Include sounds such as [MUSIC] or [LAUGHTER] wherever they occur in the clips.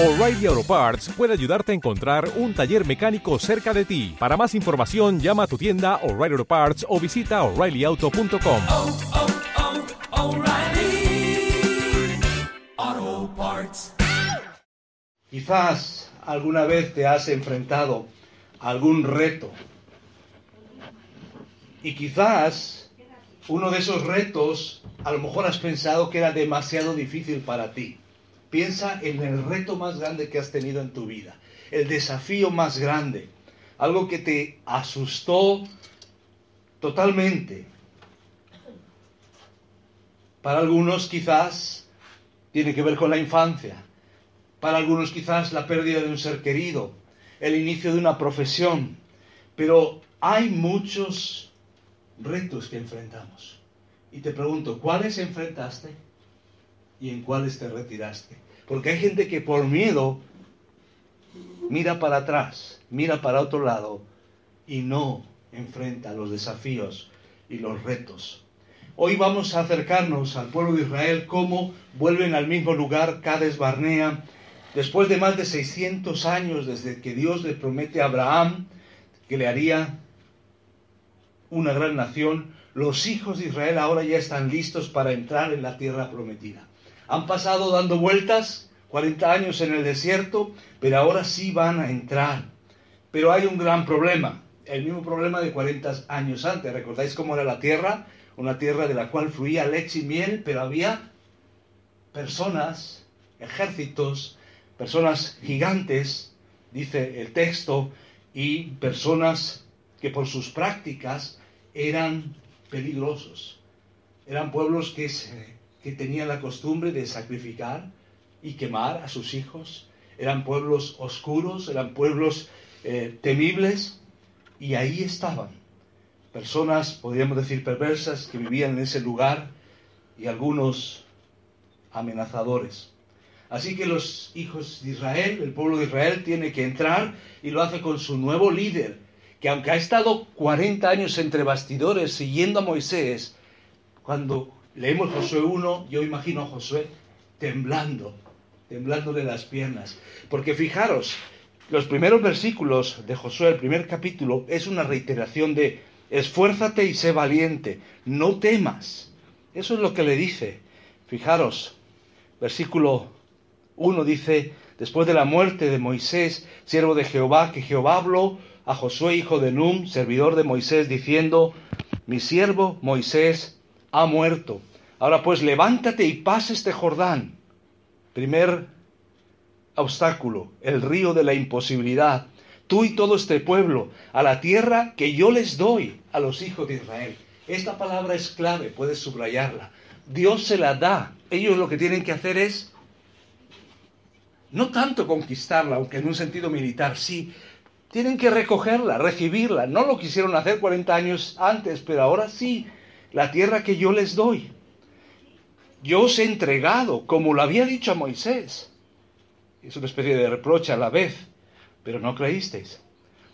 O'Reilly Auto Parts puede ayudarte a encontrar un taller mecánico cerca de ti. Para más información, llama a tu tienda O'Reilly Auto Parts o visita oreillyauto.com. oh, oh, O'Reilly Auto Parts. Quizás alguna vez te has enfrentado a algún reto. Y quizás uno de esos retos a lo mejor has pensado que era demasiado difícil para ti. Piensa en el reto más grande que has tenido en tu vida, el desafío más grande, algo que te asustó totalmente. Para algunos quizás tiene que ver con la infancia, para algunos quizás la pérdida de un ser querido, el inicio de una profesión, pero hay muchos retos que enfrentamos. Y te pregunto, ¿cuáles enfrentaste y en cuáles te retiraste? Porque hay gente que por miedo mira para atrás, mira para otro lado y no enfrenta los desafíos y los retos. Hoy vamos a acercarnos al pueblo de Israel, cómo vuelven al mismo lugar Cades Barnea, después de más de 600 años desde que Dios le promete a Abraham que le haría una gran nación, los hijos de Israel ahora ya están listos para entrar en la tierra prometida. Han pasado dando vueltas 40 años en el desierto, pero ahora sí van a entrar. Pero hay un gran problema, el mismo problema de 40 años antes. ¿Recordáis cómo era la tierra? Una tierra de la cual fluía leche y miel, pero había personas, ejércitos, personas gigantes, dice el texto, y personas que por sus prácticas eran peligrosos. Eran pueblos que, se, que tenían la costumbre de sacrificar y quemar a sus hijos. Eran pueblos oscuros, eran pueblos eh, temibles, y ahí estaban. Personas, podríamos decir, perversas que vivían en ese lugar y algunos amenazadores. Así que los hijos de Israel, el pueblo de Israel, tiene que entrar y lo hace con su nuevo líder, que aunque ha estado 40 años entre bastidores siguiendo a Moisés, cuando leemos Josué 1, yo imagino a Josué temblando, temblándole las piernas. Porque fijaros, los primeros versículos de Josué, el primer capítulo, es una reiteración de esfuérzate y sé valiente, no temas. Eso es lo que le dice. Fijaros, versículo 1 dice, después de la muerte de Moisés, siervo de Jehová, que Jehová habló a Josué, hijo de Num, servidor de Moisés, diciendo, mi siervo Moisés ha muerto. Ahora pues levántate y pasa este Jordán. Primer obstáculo, el río de la imposibilidad. Tú y todo este pueblo, a la tierra que yo les doy a los hijos de Israel. Esta palabra es clave, puedes subrayarla. Dios se la da. Ellos lo que tienen que hacer es no tanto conquistarla, aunque en un sentido militar sí, tienen que recogerla, recibirla. No lo quisieron hacer 40 años antes, pero ahora sí, la tierra que yo les doy. Yo os he entregado, como lo había dicho a Moisés. Es una especie de reproche a la vez, pero no creísteis.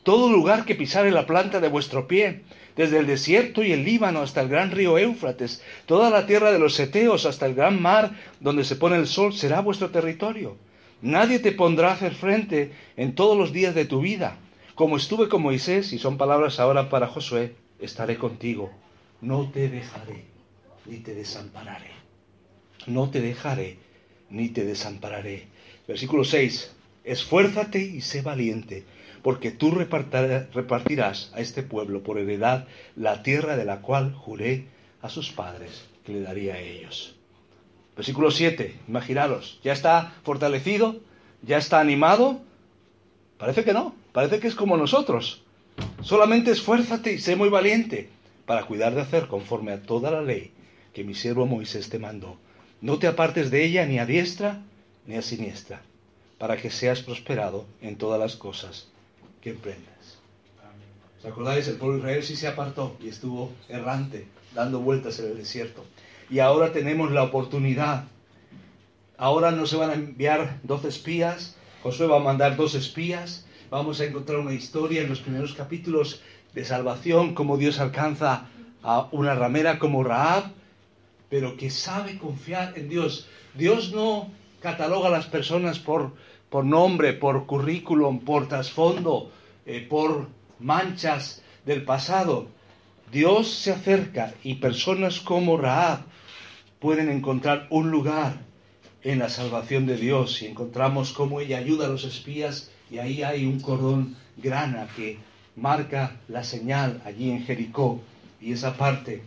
Todo lugar que pisare la planta de vuestro pie, desde el desierto y el Líbano hasta el gran río Éufrates, toda la tierra de los Eteos hasta el gran mar donde se pone el sol, será vuestro territorio. Nadie te pondrá a hacer frente en todos los días de tu vida. Como estuve con Moisés, y son palabras ahora para Josué, estaré contigo. No te dejaré, ni te desampararé. No te dejaré, ni te desampararé. Versículo 6. Esfuérzate y sé valiente, porque tú repartirás a este pueblo por heredad la tierra de la cual juré a sus padres que le daría a ellos. Versículo 7, imaginaros, ¿ya está fortalecido? ¿Ya está animado? Parece que no, parece que es como nosotros. Solamente esfuérzate y sé muy valiente para cuidar de hacer conforme a toda la ley que mi siervo Moisés te mandó. No te apartes de ella ni a diestra ni a siniestra, para que seas prosperado en todas las cosas que emprendas. ¿Os acordáis? El pueblo de Israel sí se apartó y estuvo errante, dando vueltas en el desierto. Y ahora tenemos la oportunidad. Ahora no se van a enviar doce espías, Josué va a mandar dos espías. Vamos a encontrar una historia en los primeros capítulos de salvación, cómo Dios alcanza a una ramera como Raab, pero que sabe confiar en Dios. Dios no cataloga a las personas por, por nombre, por currículum, por trasfondo, eh, por manchas del pasado. Dios se acerca y personas como Raab pueden encontrar un lugar en la salvación de Dios y encontramos cómo ella ayuda a los espías y ahí hay un cordón grana que marca la señal allí en Jericó y esa parte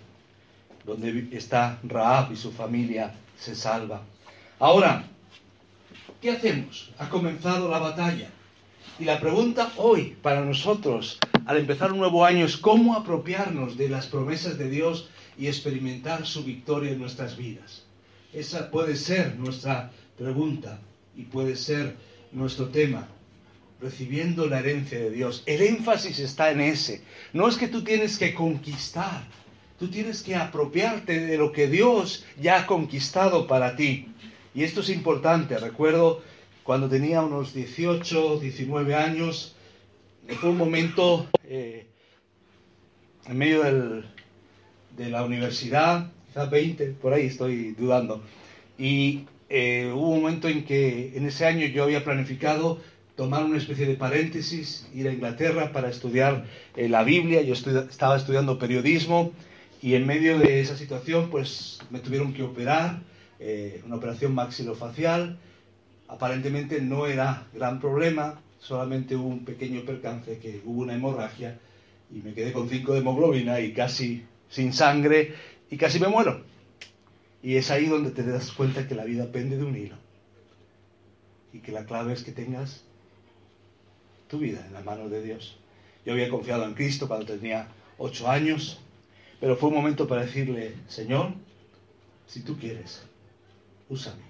donde está Raab y su familia se salva. Ahora, ¿qué hacemos? Ha comenzado la batalla. Y la pregunta hoy para nosotros, al empezar un nuevo año, es cómo apropiarnos de las promesas de Dios y experimentar su victoria en nuestras vidas. Esa puede ser nuestra pregunta y puede ser nuestro tema, recibiendo la herencia de Dios. El énfasis está en ese. No es que tú tienes que conquistar, tú tienes que apropiarte de lo que Dios ya ha conquistado para ti. Y esto es importante. Recuerdo cuando tenía unos 18, 19 años, fue un momento eh, en medio de la universidad, quizás 20, por ahí estoy dudando. Y eh, hubo un momento en que en ese año yo había planificado tomar una especie de paréntesis, ir a Inglaterra para estudiar eh, la Biblia. Yo estaba estudiando periodismo y en medio de esa situación pues me tuvieron que operar, una operación maxilofacial Aparentemente no era gran problema, solamente hubo un pequeño percance, que hubo una hemorragia y me quedé con 5 de hemoglobina y casi sin sangre y casi me muero. Y es ahí donde te das cuenta que la vida pende de un hilo y que la clave es que tengas tu vida en la mano de Dios. Yo había confiado en Cristo cuando tenía 8 años, pero fue un momento para decirle, Señor, si tú quieres, úsame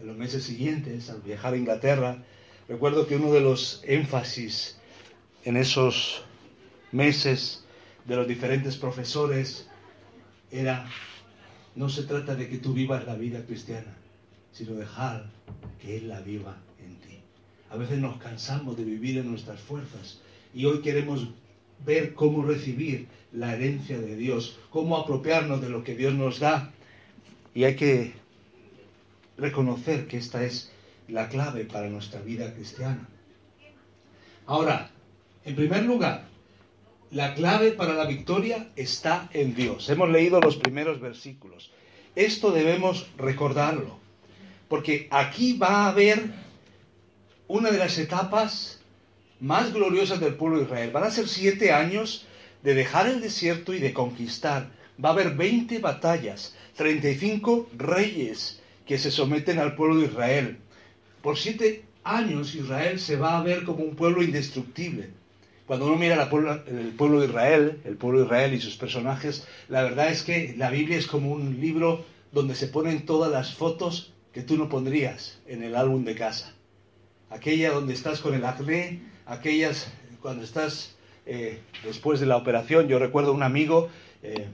en los meses siguientes, al viajar a Inglaterra, recuerdo que uno de los énfasis en esos meses de los diferentes profesores era, no se trata de que tú vivas la vida cristiana, sino dejar que Él la viva en ti. A veces nos cansamos de vivir en nuestras fuerzas y hoy queremos ver cómo recibir la herencia de Dios, cómo apropiarnos de lo que Dios nos da. Y hay que reconocer que esta es la clave para nuestra vida cristiana. Ahora, en primer lugar, la clave para la victoria está en Dios. Hemos leído los primeros versículos. Esto debemos recordarlo, porque aquí va a haber una de las etapas más gloriosas del pueblo de Israel. Van a ser siete años de dejar el desierto y de conquistar. Va a haber 20 batallas, 35 reyes, que se someten al pueblo de Israel. Por siete años Israel se va a ver como un pueblo indestructible. Cuando uno mira el pueblo de Israel, el pueblo de Israel y sus personajes, la verdad es que la Biblia es como un libro donde se ponen todas las fotos que tú no pondrías en el álbum de casa. Aquella donde estás con el acné, aquellas cuando estás eh, después de la operación. Yo recuerdo un amigo eh,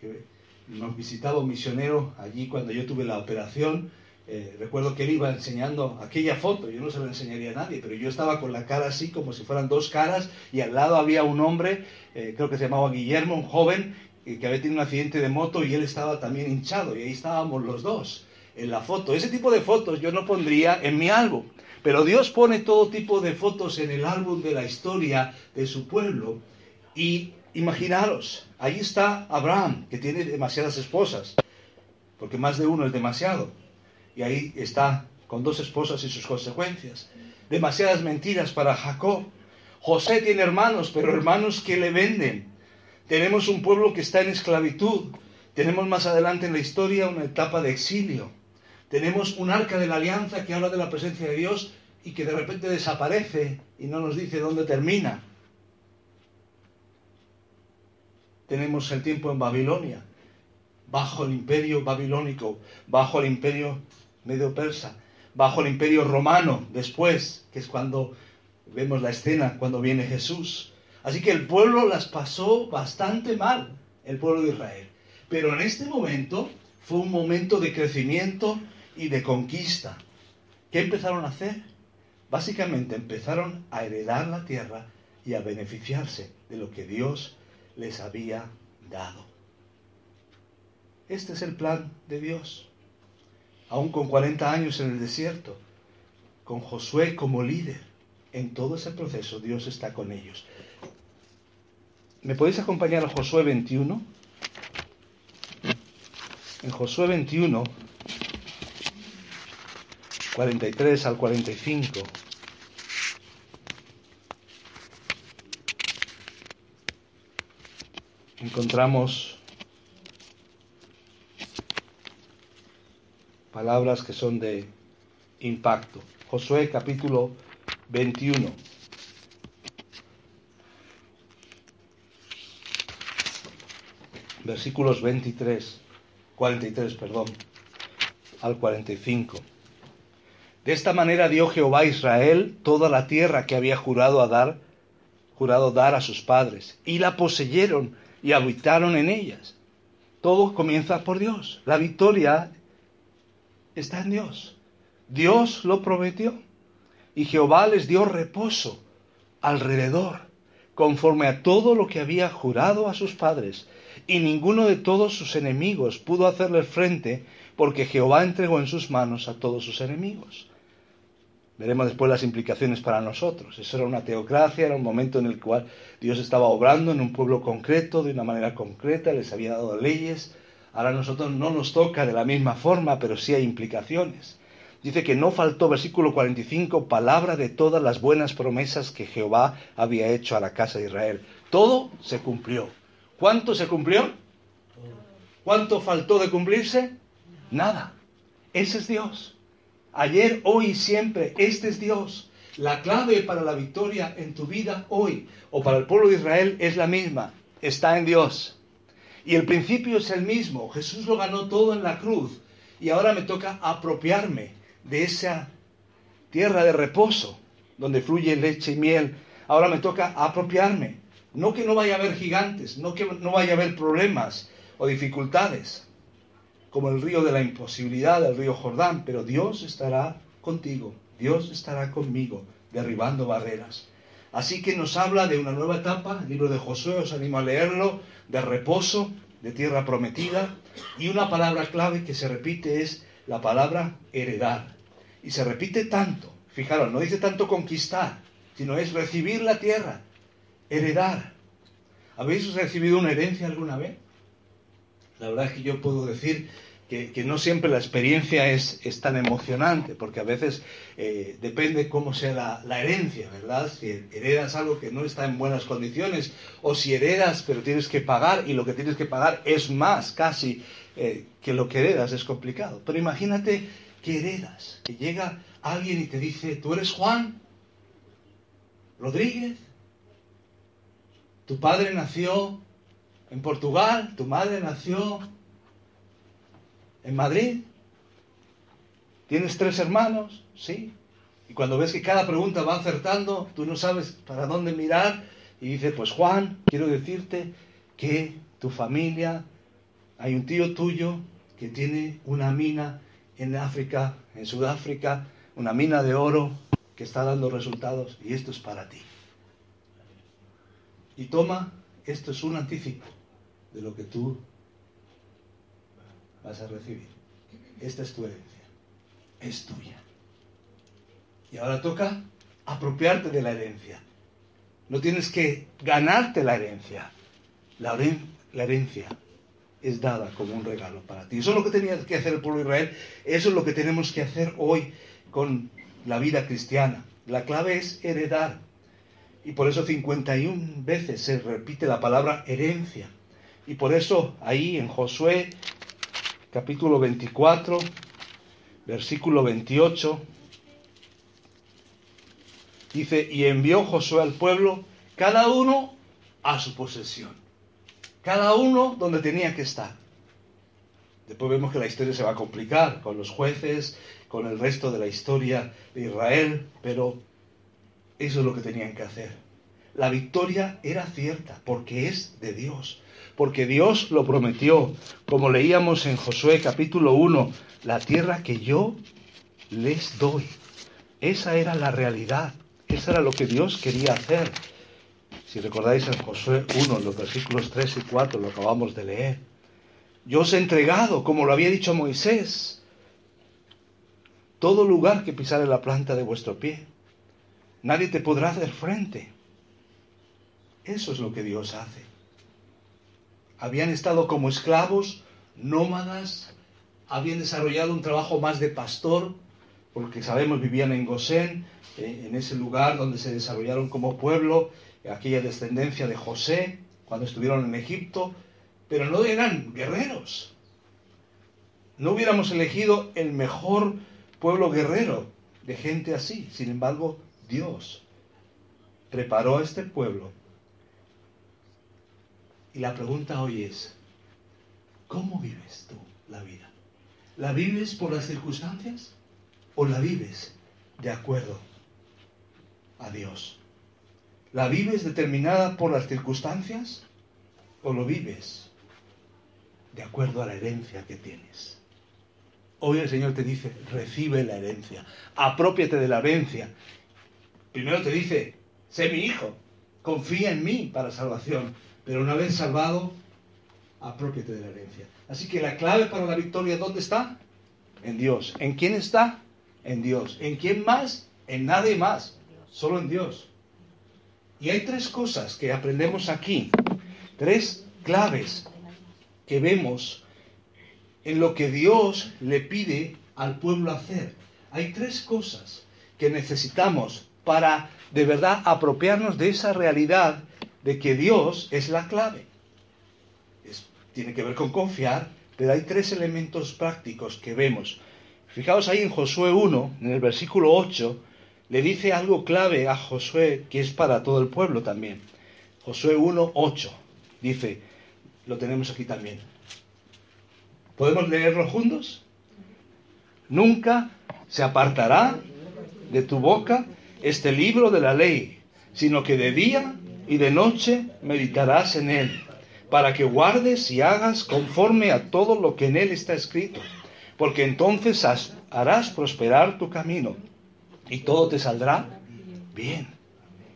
que nos visitaba un misionero allí cuando yo tuve la operación. Eh, recuerdo que él iba enseñando aquella foto, yo no se la enseñaría a nadie, pero yo estaba con la cara así como si fueran dos caras y al lado había un hombre, creo que se llamaba Guillermo, un joven que había tenido un accidente de moto y él estaba también hinchado y ahí estábamos los dos en la foto. Ese tipo de fotos yo no pondría en mi álbum, pero Dios pone todo tipo de fotos en el álbum de la historia de su pueblo y Imaginaros, ahí está Abraham, que tiene demasiadas esposas, porque más de uno es demasiado. Y ahí está con dos esposas y sus consecuencias. Demasiadas mentiras para Jacob. José tiene hermanos, pero hermanos que le venden. Tenemos un pueblo que está en esclavitud. Tenemos más adelante en la historia una etapa de exilio. Tenemos un arca de la alianza que habla de la presencia de Dios y que de repente desaparece y no nos dice dónde termina. tenemos el tiempo en Babilonia, bajo el imperio babilónico, bajo el imperio medio persa, bajo el imperio romano después, que es cuando vemos la escena, cuando viene Jesús. Así que el pueblo las pasó bastante mal, el pueblo de Israel. Pero en este momento fue un momento de crecimiento y de conquista. ¿Qué empezaron a hacer? Básicamente empezaron a heredar la tierra y a beneficiarse de lo que Dios les había dado. Este es el plan de Dios. aún con 40 años en el desierto, con Josué como líder. En todo ese proceso Dios está con ellos. ¿Me podéis acompañar a Josué 21? En Josué 21, 43 al 45. Encontramos palabras que son de impacto. Josué capítulo 21. Versículos 23, 43, perdón, al 45. De esta manera dio Jehová a Israel toda la tierra que había jurado a dar, jurado dar a sus padres, y la poseyeron y habitaron en ellas. Todo comienza por Dios. La victoria está en Dios. Dios lo prometió. Y Jehová les dio reposo alrededor, conforme a todo lo que había jurado a sus padres. Y ninguno de todos sus enemigos pudo hacerle frente, porque Jehová entregó en sus manos a todos sus enemigos. Veremos después las implicaciones para nosotros. Eso era una teocracia, era un momento en el cual Dios estaba obrando en un pueblo concreto, de una manera concreta, les había dado leyes. Ahora a nosotros no nos toca de la misma forma, pero sí hay implicaciones. Dice que no faltó, versículo 45, palabra de todas las buenas promesas que Jehová había hecho a la casa de Israel. Todo se cumplió. ¿Cuánto se cumplió? ¿Cuánto faltó de cumplirse? Nada. Ese es Dios. Ayer, hoy y siempre, este es Dios. La clave para la victoria en tu vida hoy o para el pueblo de Israel es la misma. Está en Dios. Y el principio es el mismo. Jesús lo ganó todo en la cruz. Y ahora me toca apropiarme de esa tierra de reposo donde fluye leche y miel. Ahora me toca apropiarme. No que no vaya a haber gigantes, no que no vaya a haber problemas o dificultades, como el río de la imposibilidad, el río Jordán, pero Dios estará contigo, Dios estará conmigo, derribando barreras. Así que nos habla de una nueva etapa, el libro de Josué, os animo a leerlo, de reposo, de tierra prometida, y una palabra clave que se repite es la palabra heredar. Y se repite tanto, fijaros, no dice tanto conquistar, sino es recibir la tierra, heredar. ¿Habéis recibido una herencia alguna vez? La verdad es que yo puedo decir que, que no siempre la experiencia es, es, tan emocionante, porque a veces eh, depende cómo sea la, la, herencia, ¿verdad? Si heredas algo que no está en buenas condiciones, o si heredas pero tienes que pagar y lo que tienes que pagar es más casi eh, que lo que heredas, es complicado. Pero imagínate que heredas, que llega alguien y te dice, tú eres Juan Rodríguez, tu padre nació en Portugal, tu madre nació en Madrid, tienes tres hermanos, sí. Y cuando ves que cada pregunta va acertando, tú no sabes para dónde mirar y dices, pues Juan, quiero decirte que tu familia, hay un tío tuyo que tiene una mina en África, en Sudáfrica, una mina de oro que está dando resultados y esto es para ti. Y toma, esto es un anticipo de lo que tú vas a recibir. Esta es tu herencia. Es tuya. Y ahora toca apropiarte de la herencia. No tienes que ganarte la herencia. La, herencia es dada como un regalo para ti. Eso es lo que tenía que hacer el pueblo de Israel. Eso es lo que tenemos que hacer hoy con la vida cristiana. La clave es heredar. Y por eso 51 veces se repite la palabra herencia. Y por eso ahí en Josué capítulo 24, versículo 28, dice, y envió Josué al pueblo, cada uno a su posesión, cada uno donde tenía que estar. Después vemos que la historia se va a complicar con los jueces, con el resto de la historia de Israel, pero eso es lo que tenían que hacer. La victoria era cierta porque es de Dios porque Dios lo prometió, como leíamos en Josué capítulo 1, la tierra que yo les doy. Esa era la realidad, eso era lo que Dios quería hacer. Si recordáis en Josué 1, los versículos 3 y 4, lo acabamos de leer. Yo os he entregado, como lo había dicho Moisés, todo lugar que pisare la planta de vuestro pie. Nadie te podrá hacer frente. Eso es lo que Dios hace. Habían estado como esclavos, nómadas, habían desarrollado un trabajo más de pastor, porque sabemos vivían en Gosén, eh, en ese lugar donde se desarrollaron como pueblo, aquella descendencia de José, cuando estuvieron en Egipto, pero no eran guerreros. No hubiéramos elegido el mejor pueblo guerrero de gente así. Sin embargo, Dios preparó a este pueblo. Y la pregunta hoy es, ¿cómo vives tú la vida? ¿La vives por las circunstancias o la vives de acuerdo a Dios? ¿La vives determinada por las circunstancias o lo vives de acuerdo a la herencia que tienes? Hoy el Señor te dice, recibe la herencia, apropiate de la herencia. Primero te dice, sé mi hijo, confía en mí para salvación, pero una vez salvado, apropiate de la herencia. Así que la clave para la victoria, ¿dónde está? En Dios. ¿En quién está? En Dios. ¿En quién más? En nadie más, solo en Dios. Y hay tres cosas que aprendemos aquí, tres claves que vemos en lo que Dios le pide al pueblo hacer. Hay tres cosas que necesitamos para de verdad apropiarnos de esa realidad de que Dios es la clave. tiene que ver con confiar, pero hay tres elementos prácticos que vemos. Fijaos ahí en Josué 1, en el versículo 8, le dice algo clave a Josué que es para todo el pueblo también. Josué 1, 8, dice, lo tenemos aquí también. ¿Podemos leerlo juntos? Nunca se apartará de tu boca este libro de la ley, sino que de día y de noche meditarás en él, para que guardes y hagas conforme a todo lo que en él está escrito, porque entonces harás prosperar tu camino y todo te saldrá bien,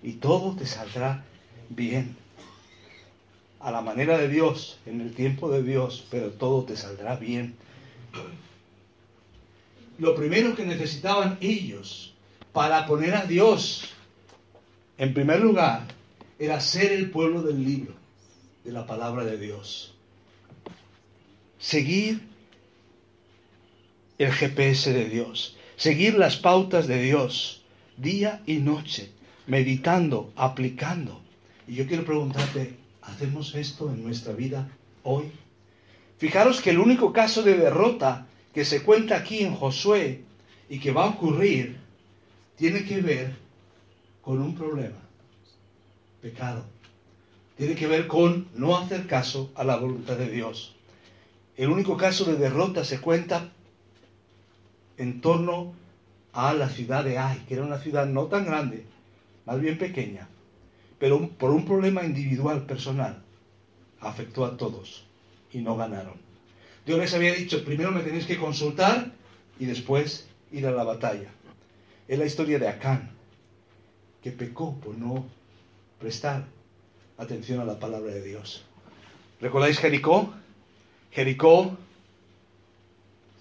y todo te saldrá bien a la manera de Dios, en el tiempo de Dios, pero todo te saldrá bien. Lo primero que necesitaban ellos para poner a Dios en primer lugar era ser el pueblo del libro, de la palabra de Dios. Seguir el GPS de Dios, seguir las pautas de Dios, día y noche, meditando, aplicando. Y yo quiero preguntarte, ¿Hacemos esto en nuestra vida hoy? Fijaros que el único caso de derrota que se cuenta aquí en Josué y que va a ocurrir tiene que ver con un problema, pecado. Tiene que ver con no hacer caso a la voluntad de Dios. El único caso de derrota se cuenta en torno a la ciudad de Ai, que era una ciudad no tan grande, más bien pequeña, pero por un problema individual, personal, afectó a todos y no ganaron. Dios les había dicho, primero me tenéis que consultar y después ir a la batalla. Es la historia de Acán, que pecó por no prestar atención a la palabra de Dios. ¿Recordáis Jericó? Jericó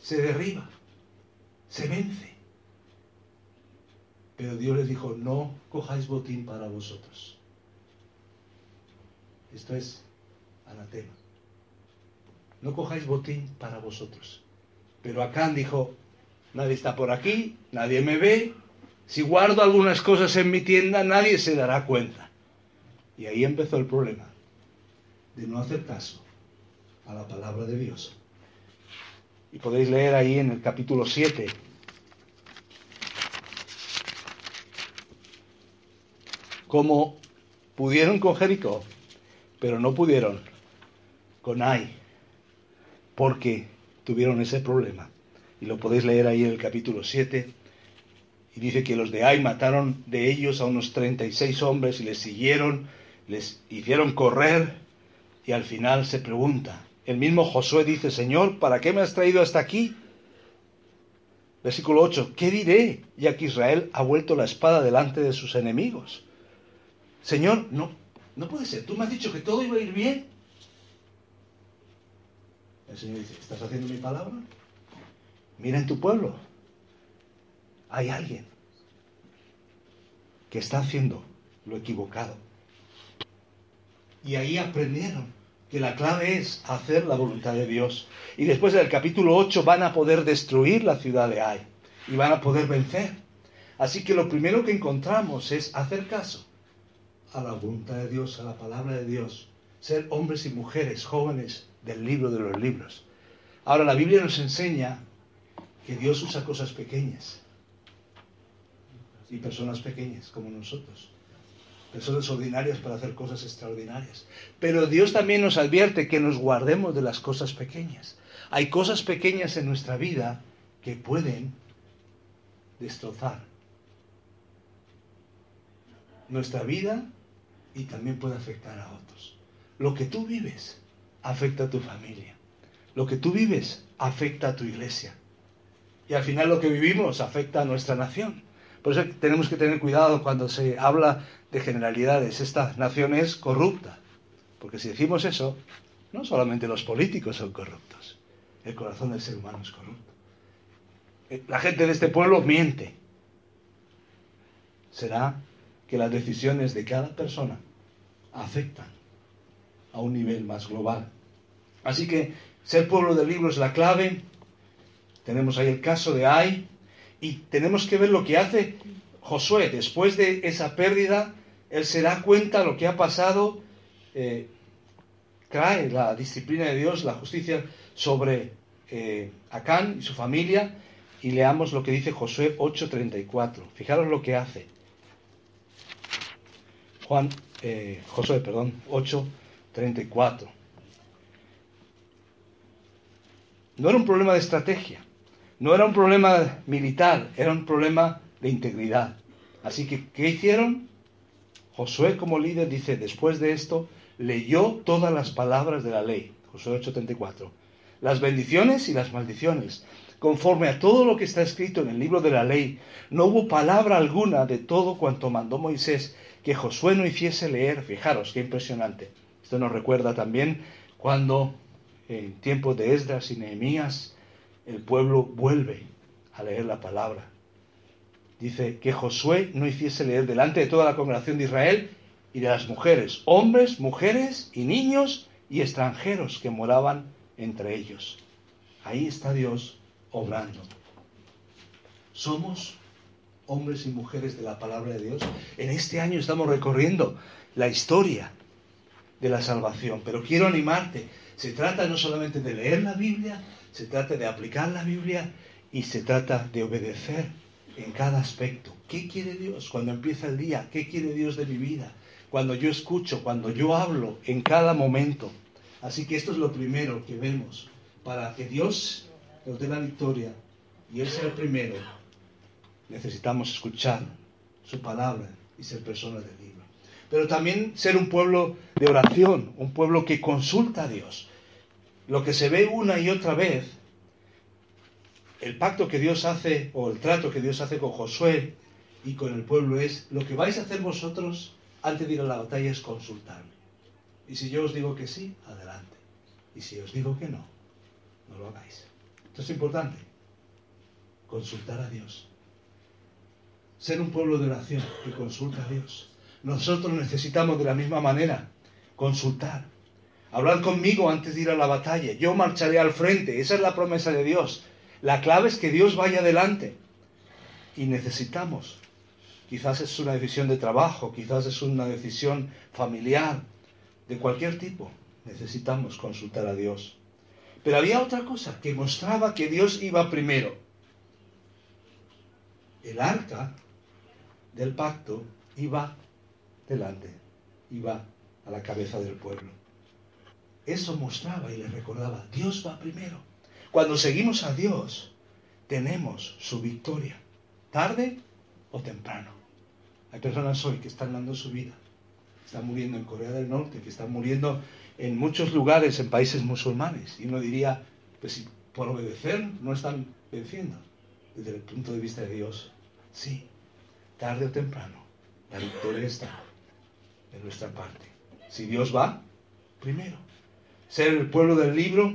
se derriba, se vence. Pero Dios les dijo, no cojáis botín para vosotros. Esto es anatema. No cojáis botín para vosotros. Pero Acán dijo, nadie está por aquí, nadie me ve, si guardo algunas cosas en mi tienda, nadie se dará cuenta. Y ahí empezó el problema de no hacer caso a la palabra de Dios. Y podéis leer ahí en el capítulo 7. Cómo pudieron con Jericó pero no pudieron con Ai, porque tuvieron ese problema. Y lo podéis leer ahí en el capítulo 7. Y dice que los de Ai mataron de ellos a unos 36 hombres y les siguieron, les hicieron correr y al final se pregunta. El mismo Josué dice, Señor, ¿para qué me has traído hasta aquí? Versículo 8, ¿qué diré ya que Israel ha vuelto la espada delante de sus enemigos? Señor, no, no puede ser. Tú me has dicho que todo iba a ir bien. El Señor dice, ¿estás haciendo mi palabra? Mira en tu pueblo. hay alguien que está haciendo lo equivocado. Y ahí aprendieron que la clave es hacer la voluntad de Dios. Y después del capítulo 8 van a poder destruir la ciudad de Ai y van a poder vencer. Así que lo primero que encontramos es hacer caso a la voluntad de Dios, a la palabra de Dios, ser hombres y mujeres jóvenes del libro de los libros. Ahora la Biblia nos enseña que Dios usa cosas pequeñas y personas pequeñas como nosotros, personas ordinarias para hacer cosas extraordinarias. Pero Dios también nos advierte que nos guardemos de las cosas pequeñas. Hay cosas pequeñas en nuestra vida que pueden destrozar nuestra vida y también puede afectar a otros. Lo que tú vives afecta a tu familia. Lo que tú vives afecta a tu iglesia. Y al final lo que vivimos afecta a nuestra nación. Por eso tenemos que tener cuidado cuando se habla de generalidades. Esta nación es corrupta. Porque si decimos eso, no solamente los políticos son corruptos. El corazón del ser humano es corrupto. Eh, la gente de este pueblo miente. Será que las decisiones de cada persona afectan a un nivel más global. Así que ser pueblo del libro es la clave. Tenemos ahí el caso de Ai y tenemos que ver lo que hace Josué. Después de esa pérdida, él se da cuenta de lo que ha pasado, eh, trae la disciplina de Dios, la justicia sobre eh, Acán y su familia y leamos lo que dice Josué 8:34. Fijaros lo que hace. Juan, eh, Josué, perdón, 8:34. No era un problema de estrategia, no era un problema militar, era un problema de integridad. Así que, ¿qué hicieron? Josué como líder dice, después de esto, leyó todas las palabras de la ley. Josué 8:34. Las bendiciones y las maldiciones, conforme a todo lo que está escrito en el libro de la ley. No hubo palabra alguna de todo cuanto mandó Moisés que Josué no hiciese leer. Fijaros, qué impresionante. Esto nos recuerda también cuando en tiempos de Esdras y Nehemías el pueblo vuelve a leer la palabra. Dice que Josué no hiciese leer delante de toda la congregación de Israel y de las mujeres, hombres, mujeres y niños y extranjeros que moraban entre ellos. Ahí está Dios obrando. Somos hombres y mujeres de la palabra de Dios. En este año estamos recorriendo la historia de la salvación, pero quiero animarte. Se trata no solamente de leer la Biblia, se trata de aplicar la Biblia y se trata de obedecer en cada aspecto. ¿Qué quiere Dios cuando empieza el día? ¿Qué quiere Dios de mi vida? Cuando yo escucho, cuando yo hablo, en cada momento. Así que esto es lo primero que vemos. Para que Dios nos dé la victoria y Él sea el primero, necesitamos escuchar su palabra y ser personas del libro. Pero también ser un pueblo de oración, un pueblo que consulta a Dios. Lo que se ve una y otra vez, el pacto que Dios hace o el trato que Dios hace con Josué y con el pueblo es, lo que vais a hacer vosotros antes de ir a la batalla es consultarme. Y si yo os digo que sí, adelante. Y si os digo que no, no lo hagáis. Esto es importante. Consultar a Dios. Ser un pueblo de oración que consulta a Dios. Nosotros necesitamos de la misma manera consultar. Hablar conmigo antes de ir a la batalla. Yo marcharé al frente. Esa es la promesa de Dios. La clave es que Dios vaya adelante. Y necesitamos. Quizás es una decisión de trabajo, quizás es una decisión familiar, de cualquier tipo. Necesitamos consultar a Dios. Pero había otra cosa que mostraba que Dios iba primero. El arca del pacto iba delante, iba a la cabeza del pueblo. Eso mostraba y le recordaba, Dios va primero. Cuando seguimos a Dios, tenemos su victoria, tarde o temprano. Hay personas hoy que están dando su vida, están muriendo en Corea del Norte, que están muriendo en muchos lugares, en países musulmanes. Y uno diría, pues si por obedecer no están venciendo. Desde el punto de vista de Dios, sí, tarde o temprano, la victoria está de nuestra parte. Si Dios va, primero. Ser el pueblo del libro,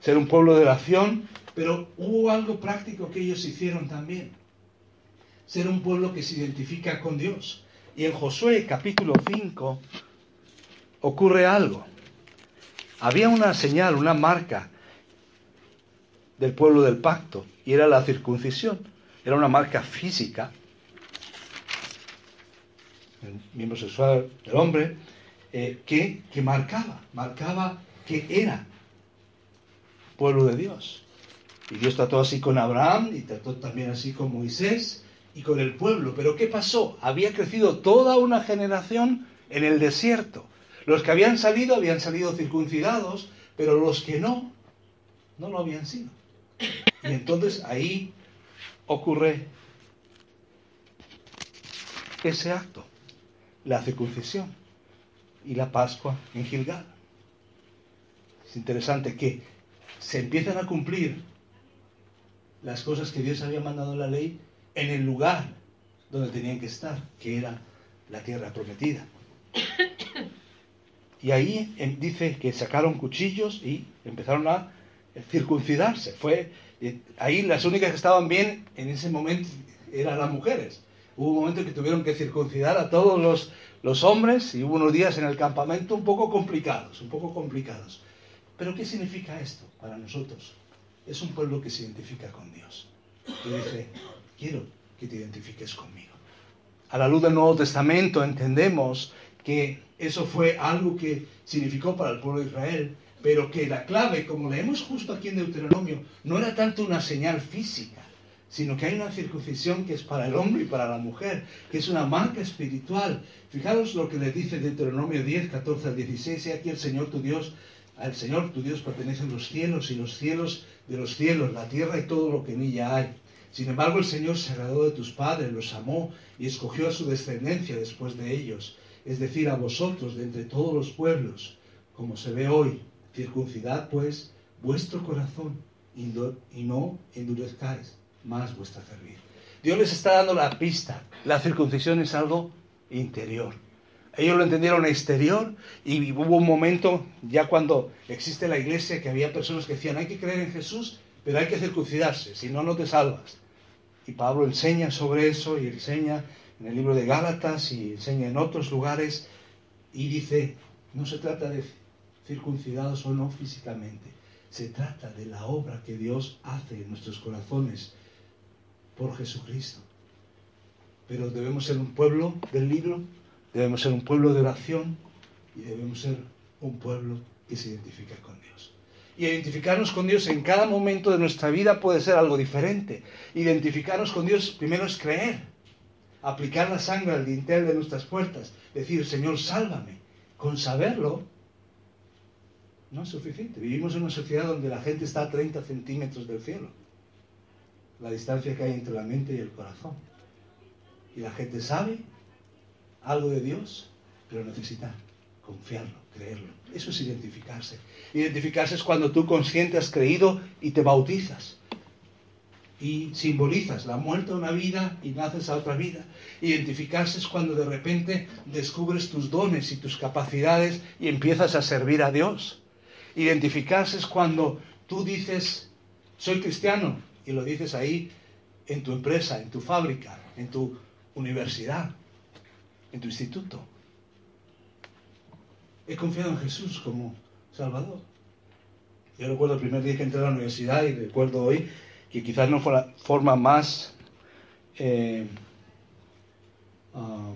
ser un pueblo de oración, pero hubo algo práctico que ellos hicieron también. ser un pueblo que se identifica con Dios. Y en Josué capítulo 5 ocurre algo. Había una señal, una marca del pueblo del pacto, y era la circuncisión. Era una marca física, el miembro sexual del hombre, eh, que, que marcaba, marcaba que era pueblo de Dios. Y Dios trató así con Abraham y trató también así con Moisés y con el pueblo. Pero ¿qué pasó? Había crecido toda una generación en el desierto. Los que habían salido habían salido circuncidados, pero los que no, no lo habían sido. Y entonces ahí ocurre ese acto, la circuncisión y la Pascua en Gilgal. Es interesante que se empiezan a cumplir las cosas que Dios había mandado en la ley en el lugar donde tenían que estar, que era la tierra prometida. [COUGHS] Y ahí dice que sacaron cuchillos y empezaron a circuncidarse. Fue eh, ahí las únicas que estaban bien en ese momento eran las mujeres. Hubo un momento que tuvieron que circuncidar a todos los, los hombres y hubo unos días en el campamento un poco complicados, un poco complicados. Pero ¿qué significa esto para nosotros? Es un pueblo que se identifica con Dios. Y dice, quiero que te identifiques conmigo. A la luz del Nuevo Testamento entendemos que eso fue algo que significó para el pueblo de Israel, pero que la clave, como leemos justo aquí en Deuteronomio, no era tanto una señal física, sino que hay una circuncisión que es para el hombre y para la mujer, que es una marca espiritual. Fijaros lo que le dice Deuteronomio 10, 14 al 16, y aquí el Señor tu Dios, al Señor tu Dios pertenecen los cielos y los cielos de los cielos, la tierra y todo lo que en ella hay. Sin embargo, el Señor se agradó de tus padres, los amó y escogió a su descendencia después de ellos, es decir, a vosotros de entre todos los pueblos, como se ve hoy. Circuncidad, pues, vuestro corazón y no endurezcáis más vuestra cerviz. Dios les está dando la pista. La circuncisión es algo interior. Ellos lo entendieron exterior y hubo un momento, ya cuando existe la iglesia, que había personas que decían, hay que creer en Jesús, pero hay que circuncidarse, si no, no te salvas. Y Pablo enseña sobre eso y enseña en el libro de Gálatas y enseña en otros lugares y dice, no se trata de circuncidados o no físicamente, se trata de la obra que Dios hace en nuestros corazones por Jesucristo. Pero debemos ser un pueblo del libro, debemos ser un pueblo de oración y debemos ser un pueblo que se identifica con Dios. Y identificarnos con Dios en cada momento de nuestra vida puede ser algo diferente. Identificarnos con Dios primero es creer, aplicar la sangre al dintel de nuestras puertas, decir, Señor, sálvame. Con saberlo, no es suficiente. Vivimos en una sociedad donde la gente está a 30 centímetros del cielo la distancia que hay entre la mente y el corazón. Y la gente sabe algo de Dios, pero necesita confiarlo, creerlo. Eso es identificarse. Identificarse es cuando tú consciente has creído y te bautizas. Y simbolizas la muerte a una vida y naces a otra vida. Identificarse es cuando de repente descubres tus dones y tus capacidades y empiezas a servir a Dios. Identificarse es cuando tú dices, soy cristiano, y lo dices ahí en tu empresa, en tu fábrica, en tu universidad, en tu instituto. He confiado en Jesús como Salvador. Yo recuerdo el primer día que entré a la universidad y recuerdo hoy que quizás no fue la forma más, eh, ah,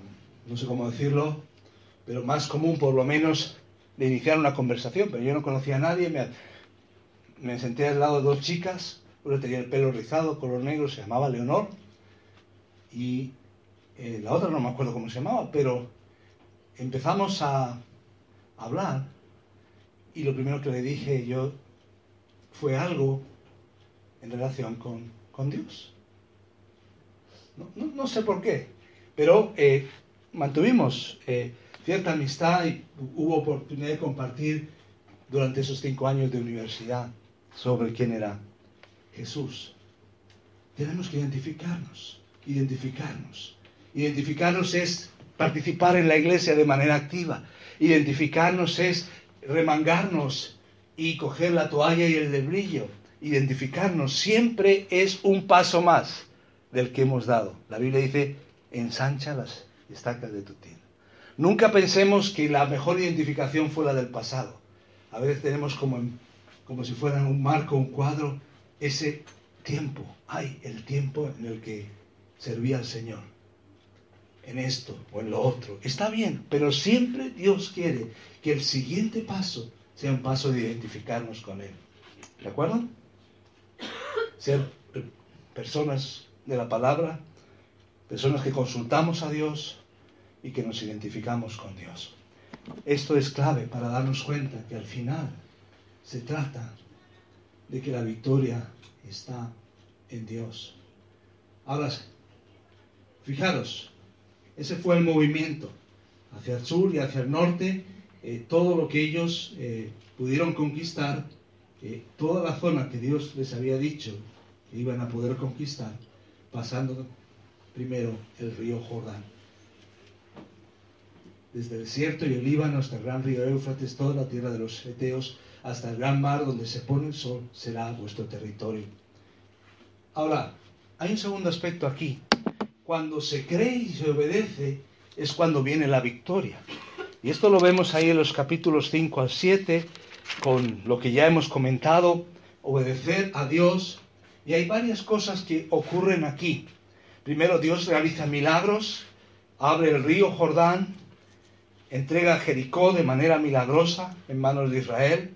no sé cómo decirlo, pero más común por lo menos de iniciar una conversación, pero yo no conocía a nadie, me, me senté al lado de dos chicas una tenía el pelo rizado, color negro, se llamaba Leonor. Y eh, la otra no me acuerdo cómo se llamaba, pero empezamos a hablar. Y lo primero que le dije yo fue algo en relación con, Dios. No, sé por qué, pero eh, mantuvimos eh, cierta amistad y hubo oportunidad de compartir durante esos cinco años de universidad sobre quién era Jesús. Tenemos que identificarnos, identificarnos. Identificarnos es participar en la iglesia de manera activa. Identificarnos es remangarnos y coger la toalla y el brillo. Identificarnos siempre es un paso más del que hemos dado. La Biblia dice, ensancha las estacas de tu tienda. Nunca pensemos que la mejor identificación fue la del pasado. A veces tenemos como, como si fuera un marco, un cuadro, ese tiempo. Hay el tiempo en el que servía al Señor. En esto o en lo otro. Está bien, pero siempre Dios quiere que el siguiente paso sea un paso de identificarnos con Él. ¿De acuerdo? Ser personas de la palabra, personas que consultamos a Dios y que nos identificamos con Dios. Esto es clave para darnos cuenta que al final se trata de que la victoria está en Dios. Ahora, fijaros, ese fue el movimiento hacia el sur y hacia el norte, eh, todo lo que ellos eh, pudieron conquistar, eh, toda la zona que Dios les había dicho que iban a poder conquistar, pasando primero el río Jordán. Desde el desierto y el Líbano hasta el gran río Éufrates, toda la tierra de los Eteos, hasta el gran mar donde se pone el sol, será vuestro territorio. Ahora, hay un segundo aspecto aquí. Cuando se cree y se obedece es cuando viene la victoria. Y esto lo vemos ahí en los capítulos 5 al 7, con lo que ya hemos comentado, obedecer a Dios. Y hay varias cosas que ocurren aquí. Primero, Dios realiza milagros, abre el río Jordán, entrega a Jericó de manera milagrosa en manos de Israel,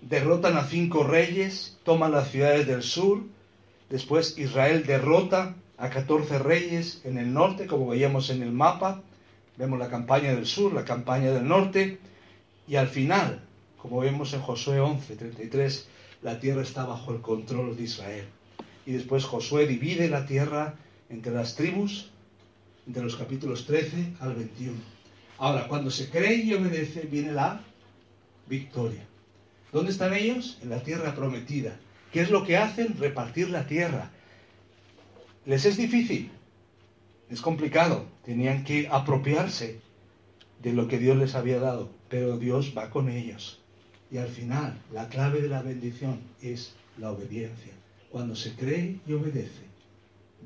derrotan a cinco reyes, toman las ciudades del sur, después Israel derrota a 14 reyes en el norte, como veíamos en el mapa, vemos la campaña del sur, la campaña del norte, y al final, como vemos en Josué 11, 33, la tierra está bajo el control de Israel. Y después Josué divide la tierra entre las tribus, entre los capítulos 13 al 21. Ahora, cuando se cree y obedece, viene la victoria. ¿Dónde están ellos? En la tierra prometida. ¿Qué es lo que hacen? Repartir la tierra. ¿Les es difícil? Es complicado. Tenían que apropiarse de lo que Dios les había dado. Pero Dios va con ellos. Y al final, la clave de la bendición es la obediencia. Cuando se cree y obedece,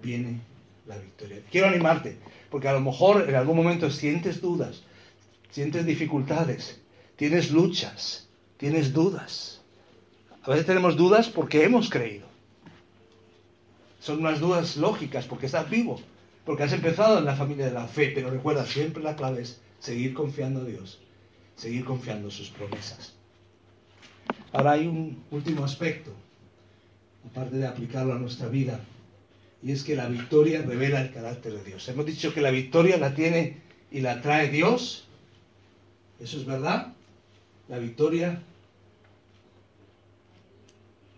viene la victoria. Quiero animarte, porque a lo mejor en algún momento sientes dudas, sientes dificultades, tienes luchas, tienes dudas. A veces tenemos dudas porque hemos creído. Son unas dudas lógicas porque estás vivo, porque has empezado en la familia de la fe, pero recuerda, siempre la clave es seguir confiando en Dios, seguir confiando en sus promesas. Ahora hay un último aspecto, aparte de aplicarlo a nuestra vida, y es que la victoria revela el carácter de Dios. Hemos dicho que la victoria la tiene y la trae Dios. ¿Eso es verdad? La victoria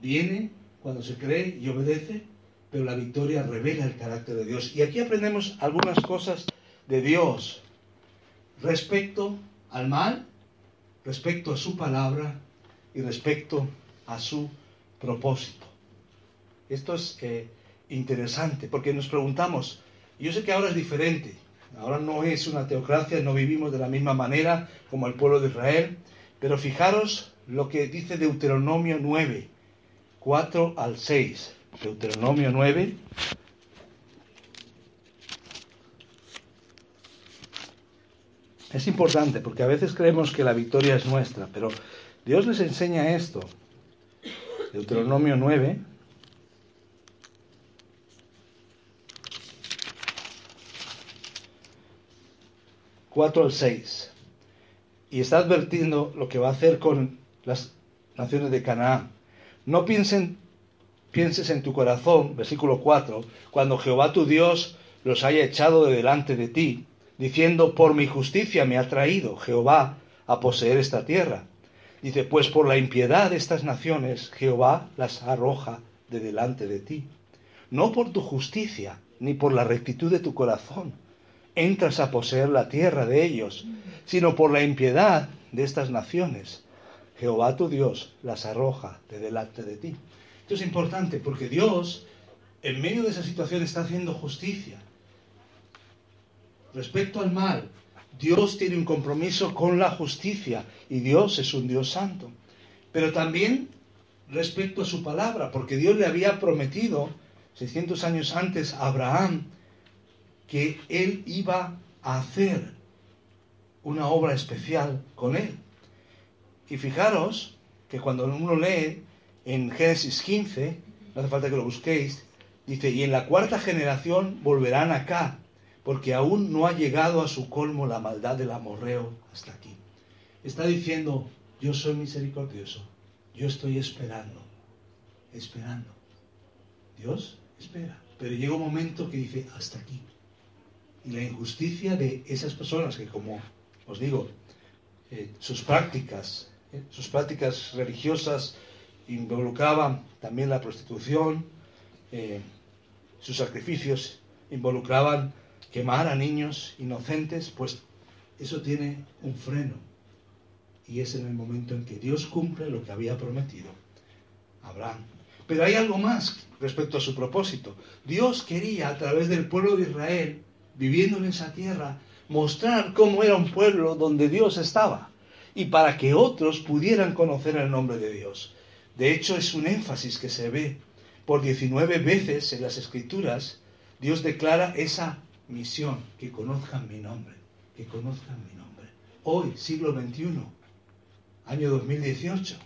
viene cuando se cree y obedece, pero la victoria revela el carácter de Dios. Y aquí aprendemos algunas cosas de Dios respecto al mal, respecto a su palabra y respecto a su propósito. Esto es eh, interesante porque nos preguntamos, yo sé que ahora es diferente, ahora no es una teocracia, no vivimos de la misma manera como el pueblo de Israel, pero fijaros lo que dice Deuteronomio 9, 4 al 6. Deuteronomio 9. Es importante porque a veces creemos que la victoria es nuestra, pero Dios les enseña esto. Deuteronomio 9. Cuatro al 6. Y está advirtiendo lo que va a hacer con las naciones de Canaán. No piensen, pienses en tu corazón, versículo 4, cuando Jehová tu Dios los haya echado de delante de ti, diciendo, por mi justicia me ha traído Jehová a poseer esta tierra. Dice, pues por la impiedad de estas naciones Jehová las arroja de delante de ti. No por tu justicia, ni por la rectitud de tu corazón entras a poseer la tierra de ellos, sino por la impiedad de estas naciones. Jehová tu Dios las arroja de delante de ti. Esto es importante porque Dios, en medio de esa situación, está haciendo justicia. Respecto al mal, Dios tiene un compromiso con la justicia y Dios es un Dios santo. Pero también respecto a su palabra, porque Dios le había prometido 600 años antes a Abraham que él iba a hacer una obra especial con él. Y fijaros que cuando uno lee en Génesis 15, no hace falta que lo busquéis, dice, y en la cuarta generación volverán acá, porque aún no ha llegado a su colmo la maldad del amorreo hasta aquí. Está diciendo, yo soy misericordioso, yo estoy esperando, esperando. Dios espera, pero llega un momento que dice, hasta aquí. Y la injusticia de esas personas que, como os digo, eh, sus prácticas, eh, sus prácticas religiosas involucraban también la prostitución, eh, sus sacrificios involucraban quemar a niños inocentes, pues eso tiene un freno. Y es en el momento en que Dios cumple lo que había prometido a Abraham. Pero hay algo más respecto a su propósito. Dios quería, a través del pueblo de Israel, viviendo en esa tierra, mostrar cómo era un pueblo donde Dios estaba y para que otros pudieran conocer el nombre de Dios. De hecho, es un énfasis que se ve por 19 veces en las escrituras. Dios declara esa misión, que conozcan mi nombre, que conozcan mi nombre. Hoy, siglo XXI, año 2018,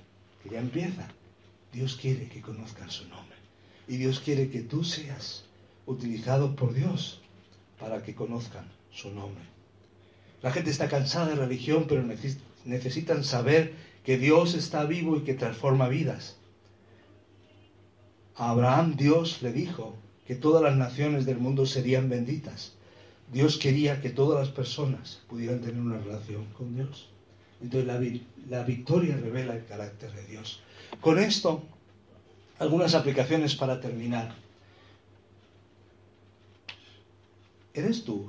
que ya empieza, Dios quiere que conozcan su nombre. Y Dios quiere que tú seas utilizado por Dios para que conozcan su nombre. La gente está cansada de religión, pero necesitan saber que Dios está vivo y que transforma vidas. A Abraham Dios le dijo que todas las naciones del mundo serían benditas. Dios quería que todas las personas pudieran tener una relación con Dios. Entonces la, la victoria revela el carácter de Dios. Con esto, algunas aplicaciones para terminar. ¿Eres tú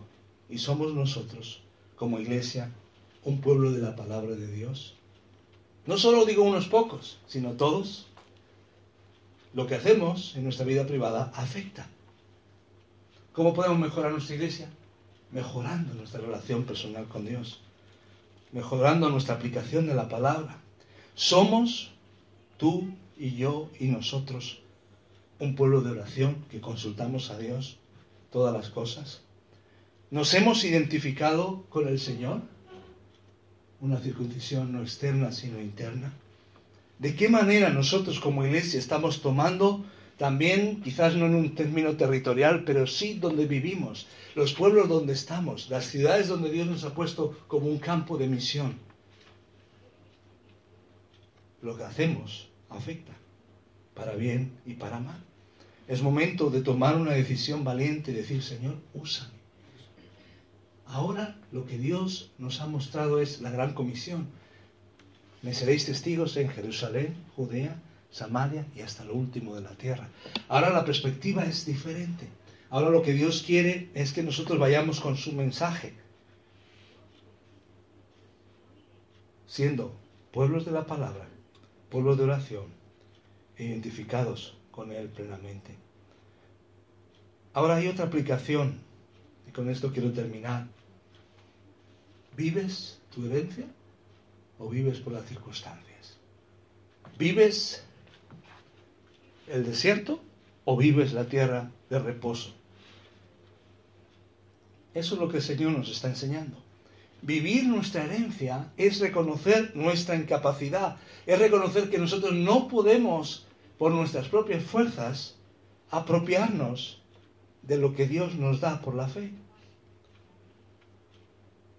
y somos nosotros, como iglesia, un pueblo de la palabra de Dios? No solo digo unos pocos, sino todos. Lo que hacemos en nuestra vida privada afecta. ¿Cómo podemos mejorar nuestra iglesia? Mejorando nuestra relación personal con Dios, mejorando nuestra aplicación de la palabra. Somos tú y yo y nosotros un pueblo de oración que consultamos a Dios todas las cosas. Nos hemos identificado con el Señor, una circuncisión no externa sino interna. ¿De qué manera nosotros como iglesia estamos tomando también, quizás no en un término territorial, pero sí donde vivimos, los pueblos donde estamos, las ciudades donde Dios nos ha puesto como un campo de misión? Lo que hacemos afecta, para bien y para mal. Es momento de tomar una decisión valiente y decir, Señor, úsame. Ahora lo que Dios nos ha mostrado es la gran comisión. Me seréis testigos en Jerusalén, Judea, Samaria y hasta lo último de la tierra. Ahora la perspectiva es diferente. Ahora lo que Dios quiere es que nosotros vayamos con su mensaje, siendo pueblos de la palabra, pueblos de oración, identificados con Él plenamente. Ahora hay otra aplicación, y con esto quiero terminar. ¿Vives tu herencia o vives por las circunstancias? ¿Vives el desierto o vives la tierra de reposo? Eso es lo que el Señor nos está enseñando. Vivir nuestra herencia es reconocer nuestra incapacidad, es reconocer que nosotros no podemos, por nuestras propias fuerzas, apropiarnos de lo que Dios nos da por la fe.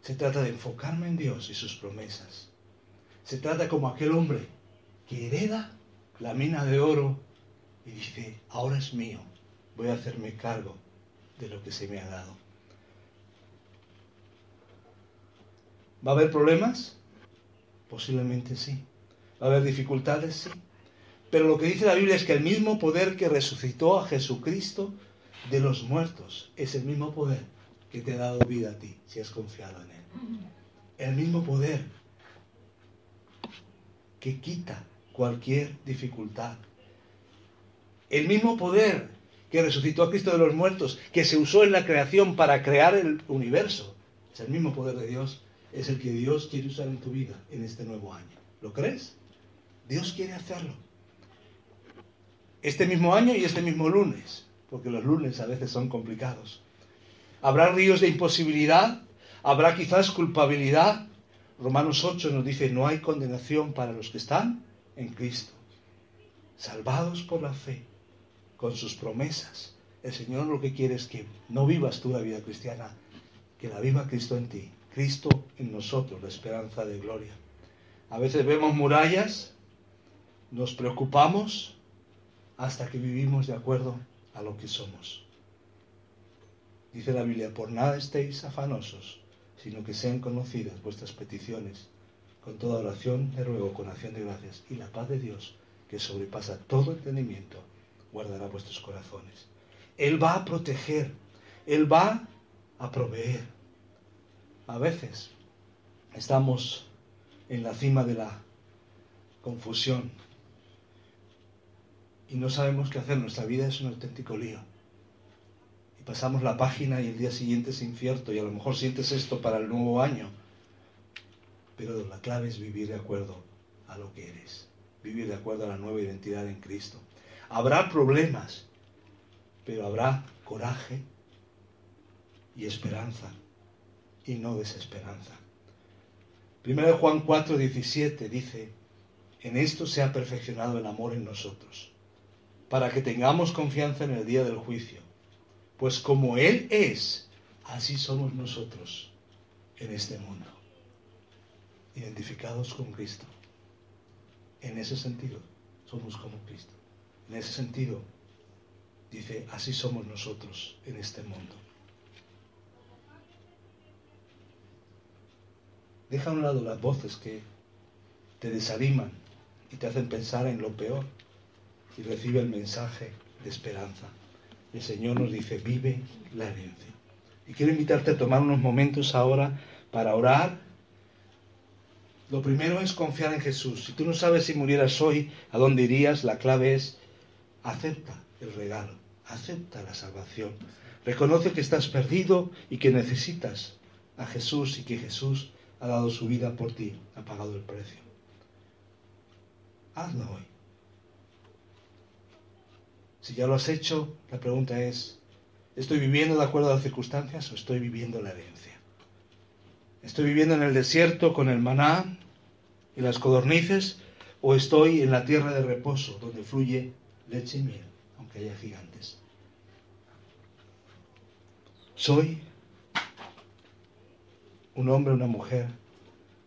Se trata de enfocarme en Dios y sus promesas. Se trata como aquel hombre que hereda la mina de oro y dice, ahora es mío, voy a hacerme cargo de lo que se me ha dado. ¿Va a haber problemas? Posiblemente sí. ¿Va a haber dificultades? Sí. Pero lo que dice la Biblia es que el mismo poder que resucitó a Jesucristo de los muertos es el mismo poder que te ha dado vida a ti si has confiado en Él. El mismo poder que quita cualquier dificultad. El mismo poder que resucitó a Cristo de los muertos, que se usó en la creación para crear el universo. Es el mismo poder de Dios, es el que Dios quiere usar en tu vida en este nuevo año. ¿Lo crees? Dios quiere hacerlo. Este mismo año y este mismo lunes. porque los lunes a veces son complicados. Habrá ríos de imposibilidad, habrá quizás culpabilidad. Romanos 8 nos dice, no hay condenación para los que están en Cristo, salvados por la fe, con sus promesas. El Señor lo que quiere es que no vivas tú la vida cristiana, que la viva Cristo en ti, Cristo en nosotros, la esperanza de gloria. A veces vemos murallas, nos preocupamos hasta que vivimos de acuerdo a lo que somos. Dice la Biblia, por nada estéis afanosos, sino que sean conocidas vuestras peticiones, con toda oración de ruego, con acción de gracias, y la paz de Dios, que sobrepasa todo entendimiento, guardará vuestros corazones. Él va a proteger, Él va a proveer. A veces estamos en la cima de la confusión y no sabemos qué hacer. Nuestra vida es un auténtico lío. Pasamos la página y el día siguiente es incierto y a lo mejor sientes esto para el nuevo año. Pero la clave es vivir de acuerdo a lo que eres, vivir de acuerdo a la nueva identidad en Cristo. Habrá problemas, pero habrá coraje y esperanza y no desesperanza. Primero Juan 4, 17 dice, en esto se ha perfeccionado el amor en nosotros, para que tengamos confianza en el día del juicio, pues como Él es, así somos nosotros en este mundo, identificados con Cristo. En ese sentido, somos como Cristo. En ese sentido, dice, así somos nosotros en este mundo. Deja a un lado las voces que te desaniman y te hacen pensar en lo peor y recibe el mensaje de esperanza. El Señor nos dice, vive la herencia. Y quiero invitarte a tomar unos momentos ahora para orar. Lo primero es confiar en Jesús. Si tú no sabes si murieras hoy, a dónde irías, la clave es acepta el regalo, acepta la salvación. Reconoce que estás perdido y que necesitas a Jesús y que Jesús ha dado su vida por ti, ha pagado el precio. Hazlo hoy. Si ya lo has hecho, la pregunta es, ¿estoy viviendo de acuerdo a las circunstancias o estoy viviendo la herencia? ¿Estoy viviendo en el desierto con el maná y las codornices o estoy en la tierra de reposo donde fluye leche y miel, aunque haya gigantes? Soy un hombre, una mujer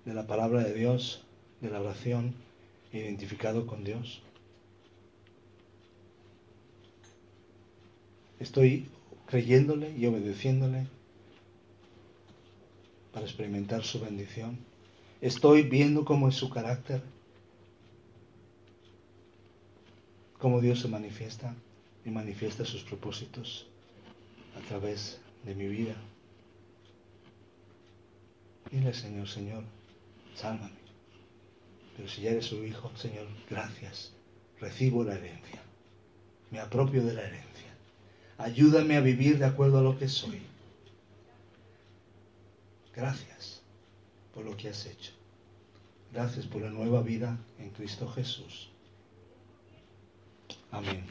de la palabra de Dios, de la oración, identificado con Dios. Estoy creyéndole y obedeciéndole para experimentar su bendición. Estoy viendo cómo es su carácter, cómo Dios se manifiesta y manifiesta sus propósitos a través de mi vida. Dile, Señor, Señor, sálvame. Pero si ya eres su hijo, Señor, gracias. Recibo la herencia. Me apropio de la herencia. Ayúdame a vivir de acuerdo a lo que soy. Gracias por lo que has hecho. Gracias por la nueva vida en Cristo Jesús. Amén.